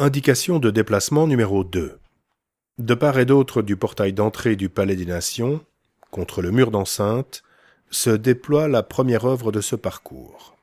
Indication de déplacement numéro 2. De part et d'autre du portail d'entrée du Palais des Nations, contre le mur d'enceinte, se déploie la première œuvre de ce parcours.